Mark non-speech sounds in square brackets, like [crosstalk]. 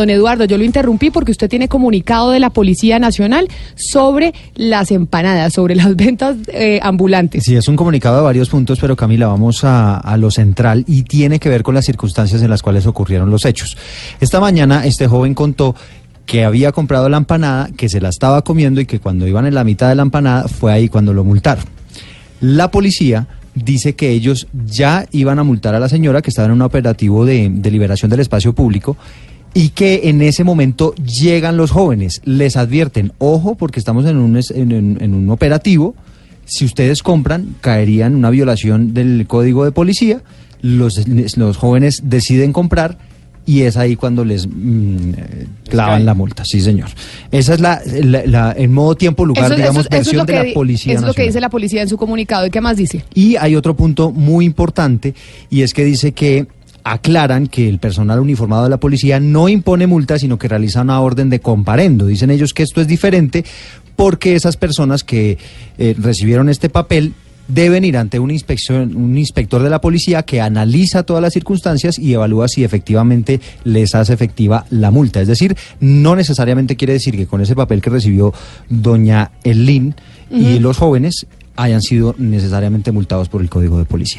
Don Eduardo, yo lo interrumpí porque usted tiene comunicado de la Policía Nacional sobre las empanadas, sobre las [laughs] ventas eh, ambulantes. Sí, es un comunicado de varios puntos, pero Camila, vamos a, lo central y tiene que ver con las circunstancias en las cuales ocurrieron los hechos. Esta mañana este joven contó que había comprado la empanada, que se la estaba comiendo y que cuando iban en la mitad de la empanada fue ahí cuando lo multaron. La policía dice que ellos ya iban a multar a la señora que estaba en un operativo de liberación del espacio público y que en ese momento llegan los jóvenes, les advierten, ojo porque estamos en un, en, en un operativo, si ustedes compran caerían una violación del código de policía, los, los jóvenes deciden comprar y es ahí cuando les mmm, clavan la multa, sí señor. Esa es la, la, la en modo tiempo, lugar, eso, digamos, eso, eso versión de la policía. Es nacional. lo que dice la policía en su comunicado. ¿Y qué más dice? Y hay otro punto muy importante y es que dice que aclaran que el personal uniformado de la policía no impone multas, sino que realiza una orden de comparendo. Dicen ellos que esto es diferente porque esas personas que eh, recibieron este papel deben ir ante una inspección, un inspector de la policía que analiza todas las circunstancias y evalúa si efectivamente les hace efectiva la multa. Es decir, no necesariamente quiere decir que con ese papel que recibió doña Elín uh -huh. y los jóvenes hayan sido necesariamente multados por el Código de Policía.